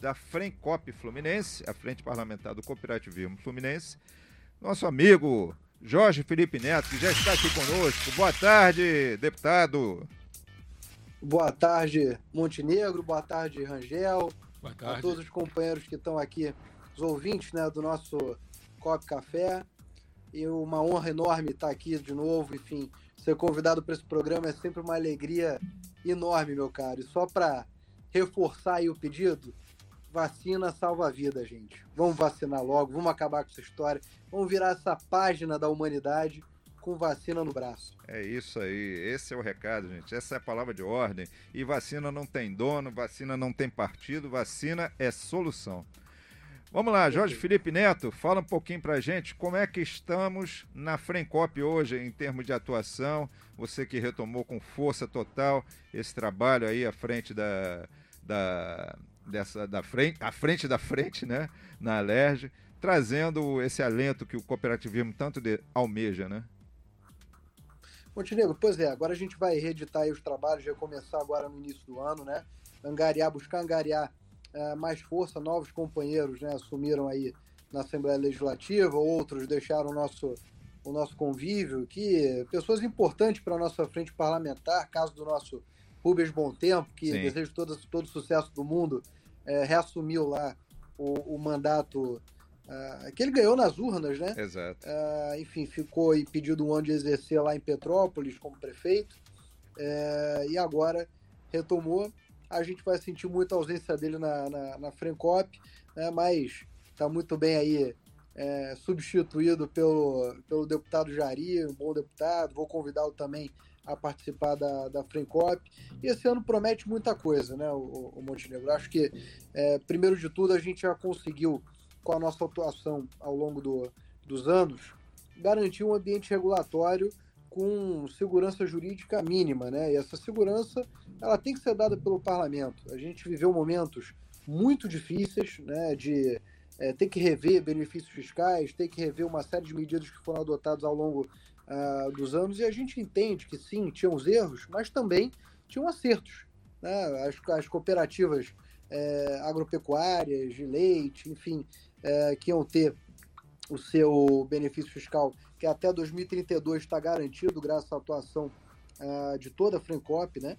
da Frencop Fluminense, a Frente Parlamentar do Cooperativismo Fluminense, nosso amigo Jorge Felipe Neto, que já está aqui conosco. Boa tarde, deputado. Boa tarde, Montenegro. Boa tarde, Rangel. Boa tarde. A todos os companheiros que estão aqui, os ouvintes né, do nosso Cop Café. E uma honra enorme estar aqui de novo. Enfim, ser convidado para esse programa é sempre uma alegria enorme, meu caro. E só para reforçar aí o pedido, Vacina salva a vida, gente. Vamos vacinar logo, vamos acabar com essa história. Vamos virar essa página da humanidade com vacina no braço. É isso aí, esse é o recado, gente. Essa é a palavra de ordem. E vacina não tem dono, vacina não tem partido, vacina é solução. Vamos lá, Jorge Felipe Neto, fala um pouquinho pra gente como é que estamos na Frencop hoje em termos de atuação. Você que retomou com força total esse trabalho aí à frente da, da, dessa da frente, à frente da frente, né, na Alerj, trazendo esse alento que o cooperativismo tanto de, almeja, né? Montenegro, pois é, agora a gente vai reeditar os trabalhos, já começar agora no início do ano, né? Angariar, buscar angariar é, mais força, novos companheiros, né? Assumiram aí na Assembleia Legislativa, outros deixaram o nosso, o nosso convívio, que pessoas importantes para a nossa frente parlamentar, caso do nosso Rubens Bom Tempo, que Sim. desejo todo, todo sucesso do mundo, é, reassumiu lá o, o mandato uh, que ele ganhou nas urnas, né? Exato. Uh, enfim, ficou e pediu um ano de exercer lá em Petrópolis como prefeito uh, e agora retomou. A gente vai sentir muita ausência dele na, na, na Frencop, né? mas está muito bem aí é, substituído pelo, pelo deputado Jari, um bom deputado. Vou convidá-lo também a participar da, da Frencop. E esse ano promete muita coisa, né, o, o Montenegro? Acho que, é, primeiro de tudo, a gente já conseguiu, com a nossa atuação ao longo do, dos anos, garantir um ambiente regulatório com segurança jurídica mínima, né? E essa segurança ela tem que ser dada pelo parlamento. A gente viveu momentos muito difíceis, né? De é, ter que rever benefícios fiscais, ter que rever uma série de medidas que foram adotadas ao longo uh, dos anos e a gente entende que sim, tinham os erros, mas também tinham acertos. Né? As, as cooperativas é, agropecuárias, de leite, enfim, é, que iam ter o seu benefício fiscal, que até 2032 está garantido graças à atuação uh, de toda a Frencop, né?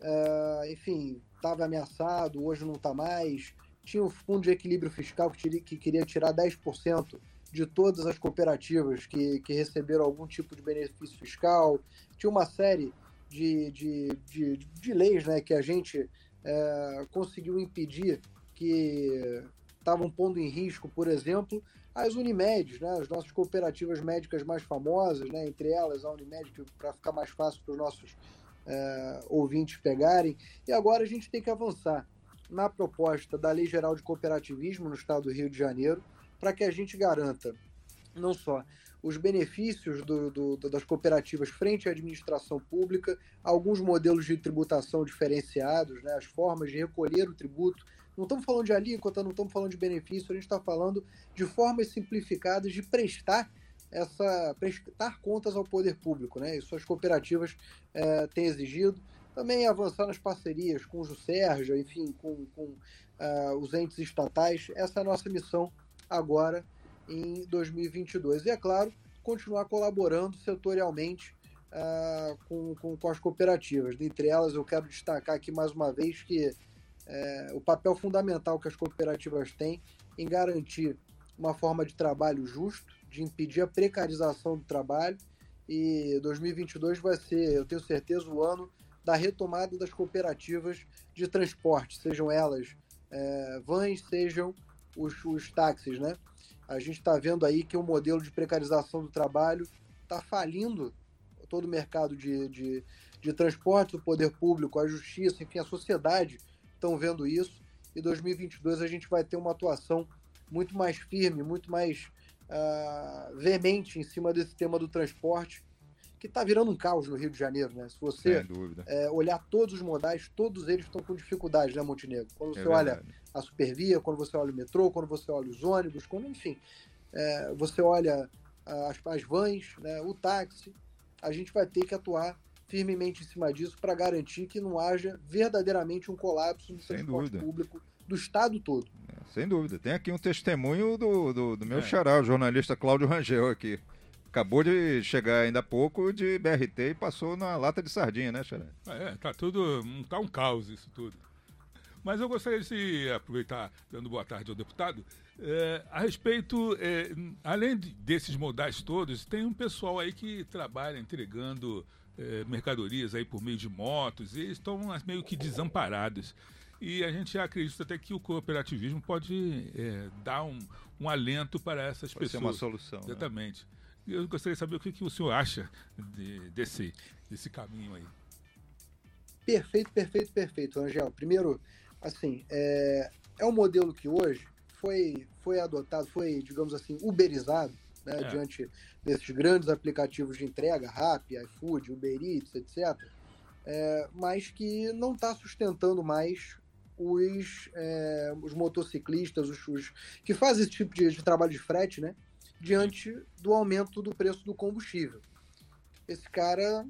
Uh, enfim, estava ameaçado, hoje não está mais. Tinha o fundo de equilíbrio fiscal que, tira, que queria tirar 10% de todas as cooperativas que, que receberam algum tipo de benefício fiscal. Tinha uma série de, de, de, de leis né, que a gente é, conseguiu impedir que estavam pondo em risco, por exemplo, as Unimedes, né, as nossas cooperativas médicas mais famosas, né, entre elas a Unimed, para ficar mais fácil para os nossos é, ouvintes pegarem. E agora a gente tem que avançar na proposta da Lei Geral de Cooperativismo no Estado do Rio de Janeiro, para que a gente garanta não só os benefícios do, do, das cooperativas frente à administração pública, alguns modelos de tributação diferenciados, né, as formas de recolher o tributo. Não estamos falando de alíquota, não estamos falando de benefício, a gente está falando de formas simplificadas de prestar essa prestar contas ao poder público, né? Isso as cooperativas é, têm exigido. Também avançar nas parcerias com o Juscerja, enfim, com, com uh, os entes estatais. Essa é a nossa missão agora em 2022. E, é claro, continuar colaborando setorialmente uh, com, com, com, as cooperativas. Dentre elas, eu quero destacar aqui mais uma vez que uh, o papel fundamental que as cooperativas têm em garantir uma forma de trabalho justo, de impedir a precarização do trabalho. E 2022 vai ser, eu tenho certeza, o ano da retomada das cooperativas de transporte, sejam elas é, vans, sejam os, os táxis, né? A gente está vendo aí que o modelo de precarização do trabalho está falindo todo o mercado de, de, de transporte, o poder público, a justiça, enfim, a sociedade estão vendo isso. E 2022 a gente vai ter uma atuação muito mais firme, muito mais uh, veemente em cima desse tema do transporte, que está virando um caos no Rio de Janeiro, né? Se você é, olhar todos os modais, todos eles estão com dificuldade, né, Montenegro? Quando é você é olha a Supervia, quando você olha o metrô, quando você olha os ônibus, quando, enfim, é, você olha as, as vans, né, o táxi, a gente vai ter que atuar firmemente em cima disso para garantir que não haja verdadeiramente um colapso no transporte público do Estado todo. É, sem dúvida. Tem aqui um testemunho do, do, do meu é. xará, o jornalista Cláudio Rangel aqui. Acabou de chegar ainda há pouco de BRT e passou na lata de sardinha, né, Xará? É, tá tudo. tá um caos isso tudo. Mas eu gostaria de aproveitar, dando boa tarde ao deputado, é, a respeito, é, além desses modais todos, tem um pessoal aí que trabalha entregando é, mercadorias aí por meio de motos e eles estão meio que desamparados. E a gente acredita até que o cooperativismo pode é, dar um, um, alento para essas pode pessoas. Ser uma solução. Né? Exatamente. Né? Eu gostaria de saber o que, que o senhor acha de, desse, desse caminho aí. Perfeito, perfeito, perfeito, Angel. Primeiro, assim, é, é um modelo que hoje foi, foi adotado, foi, digamos assim, uberizado, né, é. diante desses grandes aplicativos de entrega, Rappi, iFood, Uber Eats, etc., é, mas que não está sustentando mais os, é, os motociclistas, os, os, que fazem esse tipo de, de, trabalho de frete, né? Diante do aumento do preço do combustível. Esse cara,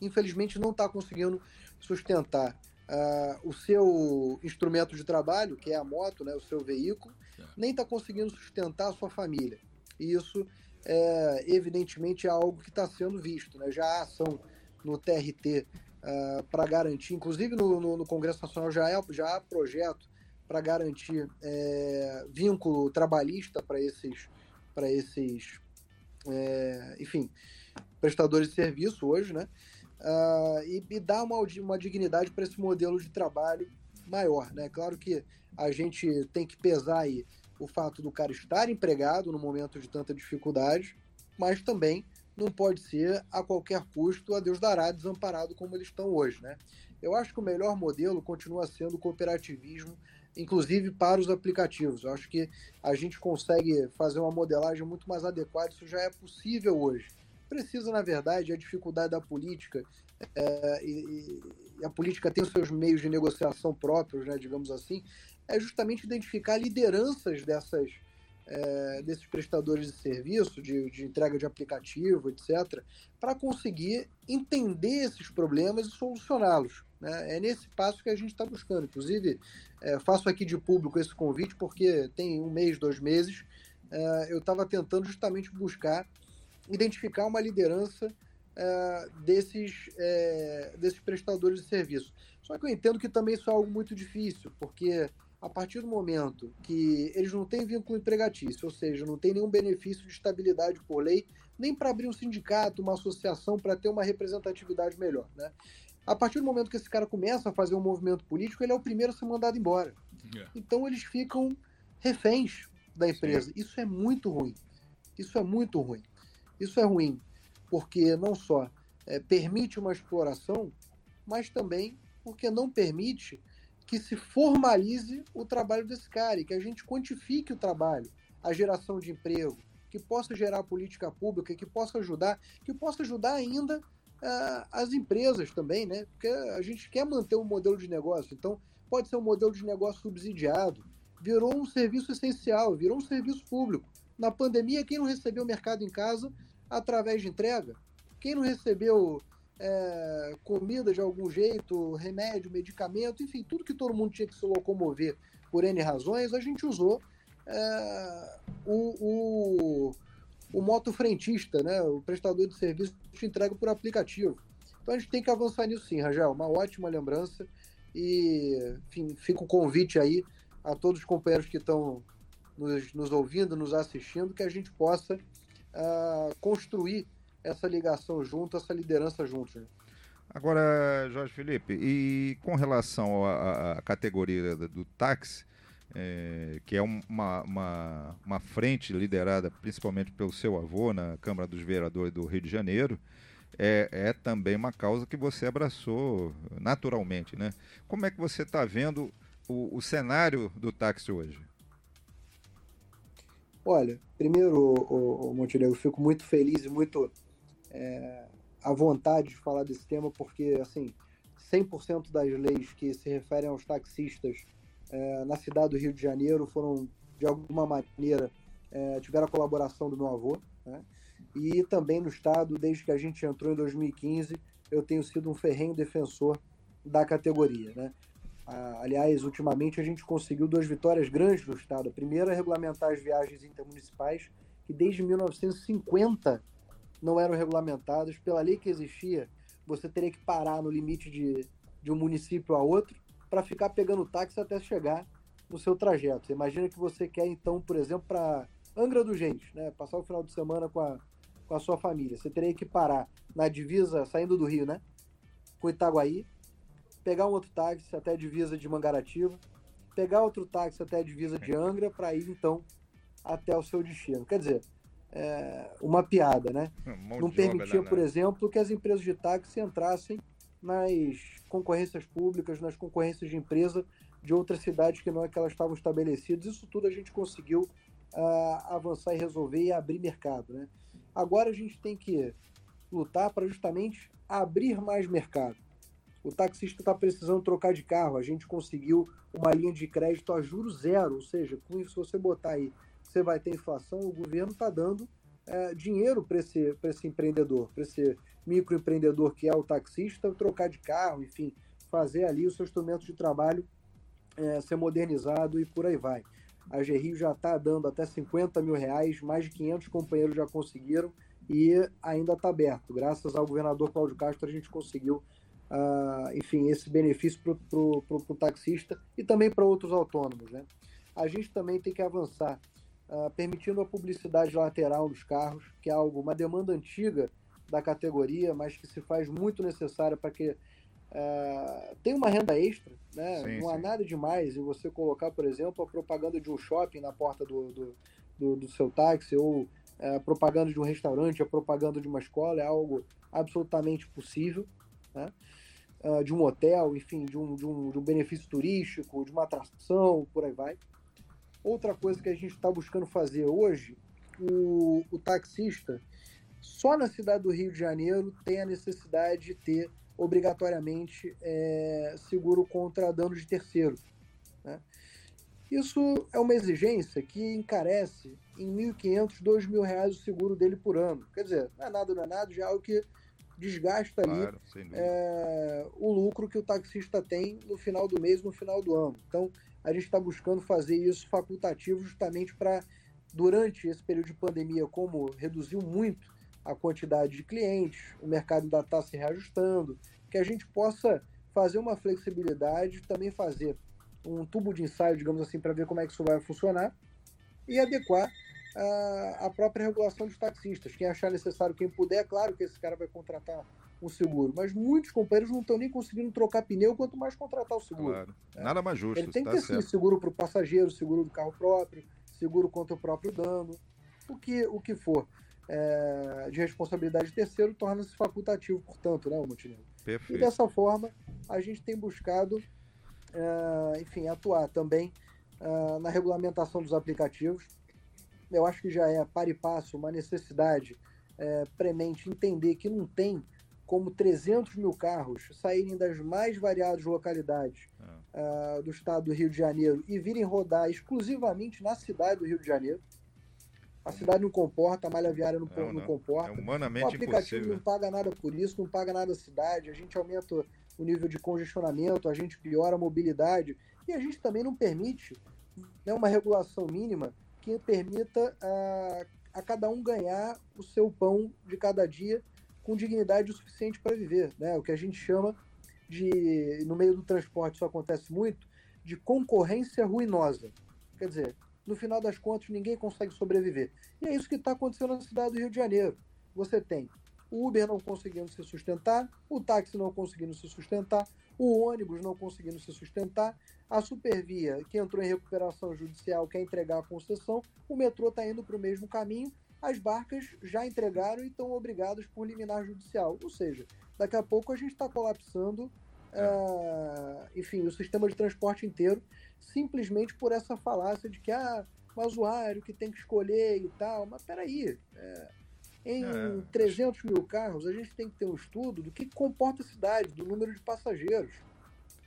infelizmente, não está conseguindo sustentar uh, o seu instrumento de trabalho, que é a moto, né, o seu veículo, nem está conseguindo sustentar a sua família. E isso, é, evidentemente, é algo que está sendo visto. Né? Já há ação no TRT uh, ah, para garantir, inclusive no, no, no, Congresso Nacional já, é, já há projeto para garantir é, vínculo trabalhista para esses, para esses é, enfim, prestadores de serviço hoje, né? Uh, e, e dar uma, uma dignidade para esse modelo de trabalho maior, né? Claro que a gente tem que pesar aí o fato do cara estar empregado no momento de tanta dificuldade, mas também não pode ser a qualquer custo a Deus dará desamparado como eles estão hoje, né? Eu acho que o melhor modelo continua sendo o cooperativismo, inclusive para os aplicativos. Eu acho que a gente consegue fazer uma modelagem muito mais adequada, isso já é possível hoje. Precisa, na verdade, a dificuldade da política, é, e, e, a política tem os seus meios de negociação próprios, né, digamos assim, é justamente identificar lideranças dessas é, desses prestadores de serviço, de, de entrega de aplicativo, etc., para conseguir entender esses problemas e solucioná-los. Né? É nesse passo que a gente está buscando. Inclusive, é, faço aqui de público esse convite, porque tem um mês, dois meses, é, eu estava tentando justamente buscar identificar uma liderança é, desses, é, desses prestadores de serviço. Só que eu entendo que também isso é algo muito difícil, porque a partir do momento que eles não têm vínculo empregatício, ou seja, não tem nenhum benefício de estabilidade por lei, nem para abrir um sindicato, uma associação, para ter uma representatividade melhor. Né? A partir do momento que esse cara começa a fazer um movimento político, ele é o primeiro a ser mandado embora. Yeah. É. Então eles ficam reféns da empresa. Sim. Isso é muito ruim. Isso é muito ruim. Isso é ruim porque não só é, permite uma exploração, mas também porque não permite que se formalize o trabalho desse cara e que a gente quantifique o trabalho, a geração de emprego, que possa gerar política pública, que possa ajudar, que possa ajudar ainda uh, as empresas também, né? Porque a gente quer manter um modelo de negócio, então pode ser um modelo de negócio subsidiado, virou um serviço essencial, virou um serviço público. Na pandemia, quem não recebeu mercado em casa através de entrega, quem não recebeu é, comida de algum jeito, remédio, medicamento, enfim, tudo que todo mundo tinha que se locomover por N razões, a gente usou é, o, o, o moto frentista, né, o prestador de serviço que entrega por aplicativo. Então a gente tem que avançar nisso sim, Rangel, uma ótima lembrança e enfim, fica o convite aí a todos os companheiros que estão nos, nos ouvindo, nos assistindo, que a gente possa uh, construir essa ligação junto, essa liderança junto. Né? Agora, Jorge Felipe, e com relação à, categoria do táxi, é, que é uma, uma, uma, frente liderada principalmente pelo seu avô na Câmara dos Vereadores do Rio de Janeiro, é, é também uma causa que você abraçou naturalmente, né? Como é que você está vendo o, o cenário do táxi hoje? Olha, primeiro, o, o Montenegro, fico muito feliz e muito é, à vontade de falar desse tema, porque, assim, 100% das leis que se referem aos taxistas é, na cidade do Rio de Janeiro foram, de alguma maneira, é, tiveram a colaboração do meu avô, né? E também no Estado, desde que a gente entrou em 2015, eu tenho sido um ferrenho defensor da categoria, né? Aliás, ultimamente a gente conseguiu duas vitórias grandes no Estado. A primeira é regulamentar as viagens intermunicipais, que desde 1950 não eram regulamentadas. Pela lei que existia, você teria que parar no limite de, de um município a outro para ficar pegando táxi até chegar no seu trajeto. Você imagina que você quer, então, por exemplo, para Angra dos Reis, né? passar o final de semana com a, com a sua família. Você teria que parar na divisa, saindo do Rio, né? Com Itaguaí, pegar um outro táxi até a divisa de Mangaratiba, pegar outro táxi até a divisa de Angra, para ir, então, até o seu destino. Quer dizer, é uma piada, né? Um Não permitia, por exemplo, que as empresas de táxi entrassem nas concorrências públicas, nas concorrências de empresa de outras cidades que não é que elas estavam estabelecidas. Isso tudo a gente conseguiu uh, avançar e resolver e abrir mercado, né? Agora a gente tem que lutar para justamente abrir mais mercado. O taxista está precisando trocar de carro, a gente conseguiu uma linha de crédito a juros zero, ou seja, se você botar aí, você vai ter inflação, o governo está dando é, dinheiro para esse, esse empreendedor, para esse microempreendedor que é o taxista, trocar de carro, enfim, fazer ali o seu instrumento de trabalho é, ser modernizado e por aí vai. A Gerrio já está dando até 50 mil reais, mais de 500 companheiros já conseguiram e ainda está aberto. Graças ao governador Cláudio Castro, a gente conseguiu, uh, enfim, esse benefício para o taxista e também para outros autônomos. Né? A gente também tem que avançar, uh, permitindo a publicidade lateral dos carros, que é algo, uma demanda antiga da categoria, mas que se faz muito necessária para que uh, tem uma renda extra, né? Sim, não há nada demais em você colocar, por exemplo, a propaganda de um shopping na porta do, do, do, do seu táxi ou a uh, propaganda de um restaurante, a propaganda de uma escola, é algo absolutamente possível, né? Uh, de um hotel, enfim, de um, de, um, de um benefício turístico, de uma atração, por aí vai. Outra coisa que a gente está buscando fazer hoje, o, o taxista, só na cidade do Rio de Janeiro tem a necessidade de ter obrigatoriamente é, seguro contra danos de terceiro. Né? Isso é uma exigência que encarece em R$ 1.500, R$ 2.000 o seguro dele por ano. Quer dizer, não é nada, não é nada, já é algo que desgasta ali é, o lucro que o taxista tem no final do mês, no final do ano. Então, a gente está buscando fazer isso facultativo justamente para, durante esse período de pandemia, como reduziu muito a quantidade de clientes, o mercado ainda está se reajustando, que a gente possa fazer uma flexibilidade, também fazer um tubo de ensaio, digamos assim, para ver como é que isso vai funcionar e adequar a, a própria regulação dos taxistas. Quem achar necessário, quem puder, claro que esse cara vai contratar um seguro, mas muitos companheiros não estão nem conseguindo trocar pneu, quanto mais contratar o seguro. Claro. É. Nada mais justo. Ele tem que tá ter sim, seguro para o passageiro, seguro do carro próprio, seguro contra o próprio dano, o que, o que for é, de responsabilidade de terceiro torna-se facultativo, portanto, né, o Montenegro? Perfeito. E dessa forma, a gente tem buscado, é, enfim, atuar também é, na regulamentação dos aplicativos. Eu acho que já é para e passo uma necessidade é, premente entender que não tem como 300 mil carros saírem das mais variadas localidades uh, do estado do Rio de Janeiro e virem rodar exclusivamente na cidade do Rio de Janeiro. A cidade não comporta, a malha viária não, não, não comporta. É humanamente o aplicativo impossível. não paga nada por isso, não paga nada a cidade, a gente aumenta o nível de congestionamento, a gente piora a mobilidade e a gente também não permite né, uma regulação mínima que permita a, a cada um ganhar o seu pão de cada dia com dignidade o suficiente para viver. Né? O que a gente chama de, no meio do transporte isso acontece muito, de concorrência ruinosa. Quer dizer, no final das contas ninguém consegue sobreviver. E é isso que está acontecendo na cidade do Rio de Janeiro. Você tem o Uber não conseguindo se sustentar, o táxi não conseguindo se sustentar, o ônibus não conseguindo se sustentar, a Supervia, que entrou em recuperação judicial, quer entregar a concessão, o metrô está indo para o mesmo caminho, as barcas já entregaram e estão obrigadas por liminar judicial. Ou seja, daqui a pouco a gente está colapsando uh, enfim, o sistema de transporte inteiro, simplesmente por essa falácia de que ah, o usuário que tem que escolher e tal. Mas peraí, é, em é. 300 mil carros, a gente tem que ter um estudo do que comporta a cidade, do número de passageiros.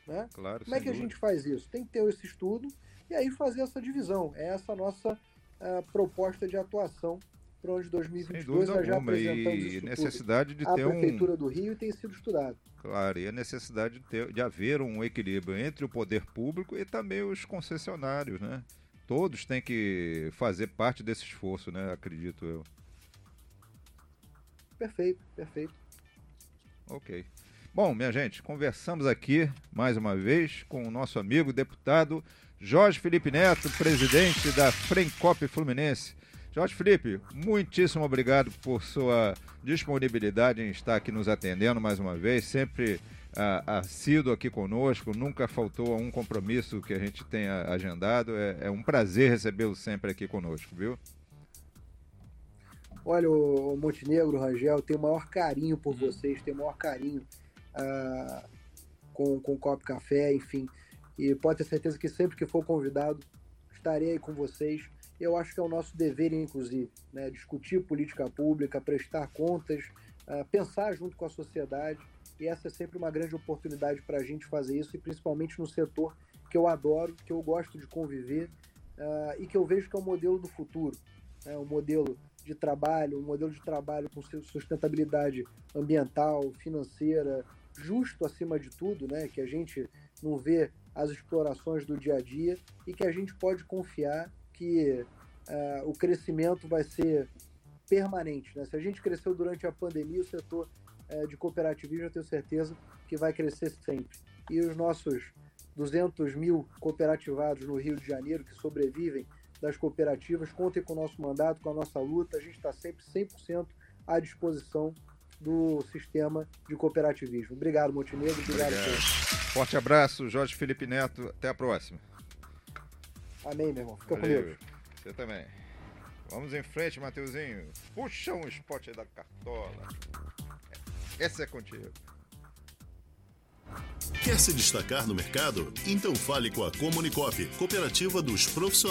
Né? Claro, Como é que dúvida. a gente faz isso? Tem que ter esse estudo e aí fazer essa divisão. É essa a nossa uh, proposta de atuação para o ano de 2022 nós já apresentamos e necessidade de à ter Prefeitura um... do Rio tem sido estudado. Claro, e a necessidade de, ter, de haver um equilíbrio entre o poder público e também os concessionários, né? Todos têm que fazer parte desse esforço, né? Acredito eu. Perfeito, perfeito. Ok. Bom, minha gente, conversamos aqui mais uma vez com o nosso amigo deputado Jorge Felipe Neto, presidente da Frencop Fluminense. Jorge Felipe, muitíssimo obrigado por sua disponibilidade em estar aqui nos atendendo mais uma vez, sempre ah, assíduo aqui conosco, nunca faltou a um compromisso que a gente tenha agendado. É, é um prazer recebê-lo sempre aqui conosco, viu? Olha, o Montenegro, o Rangel, tenho o maior carinho por vocês, tenho o maior carinho ah, com, com o Copo Café, enfim. E pode ter certeza que sempre que for convidado, estarei aí com vocês. Eu acho que é o nosso dever, inclusive, né, discutir política pública, prestar contas, uh, pensar junto com a sociedade, e essa é sempre uma grande oportunidade para a gente fazer isso, e principalmente no setor que eu adoro, que eu gosto de conviver uh, e que eu vejo que é o modelo do futuro, né, um modelo de trabalho, um modelo de trabalho com sustentabilidade ambiental, financeira, justo acima de tudo, né, que a gente não vê as explorações do dia a dia e que a gente pode confiar que uh, o crescimento vai ser permanente. Né? Se a gente cresceu durante a pandemia, o setor uh, de cooperativismo, eu tenho certeza que vai crescer sempre. E os nossos 200 mil cooperativados no Rio de Janeiro que sobrevivem das cooperativas, contem com o nosso mandato, com a nossa luta. A gente está sempre 100% à disposição do sistema de cooperativismo. Obrigado, Montenegro. Obrigado. Obrigado. Forte abraço, Jorge Felipe Neto. Até a próxima. Amém, meu irmão. Fica Valeu. com Deus. Você também. Vamos em frente, Mateuzinho. Puxa um spot aí da cartola. Essa é contigo. Quer se destacar no mercado? Então fale com a Comunicop, Cooperativa dos Profissionais.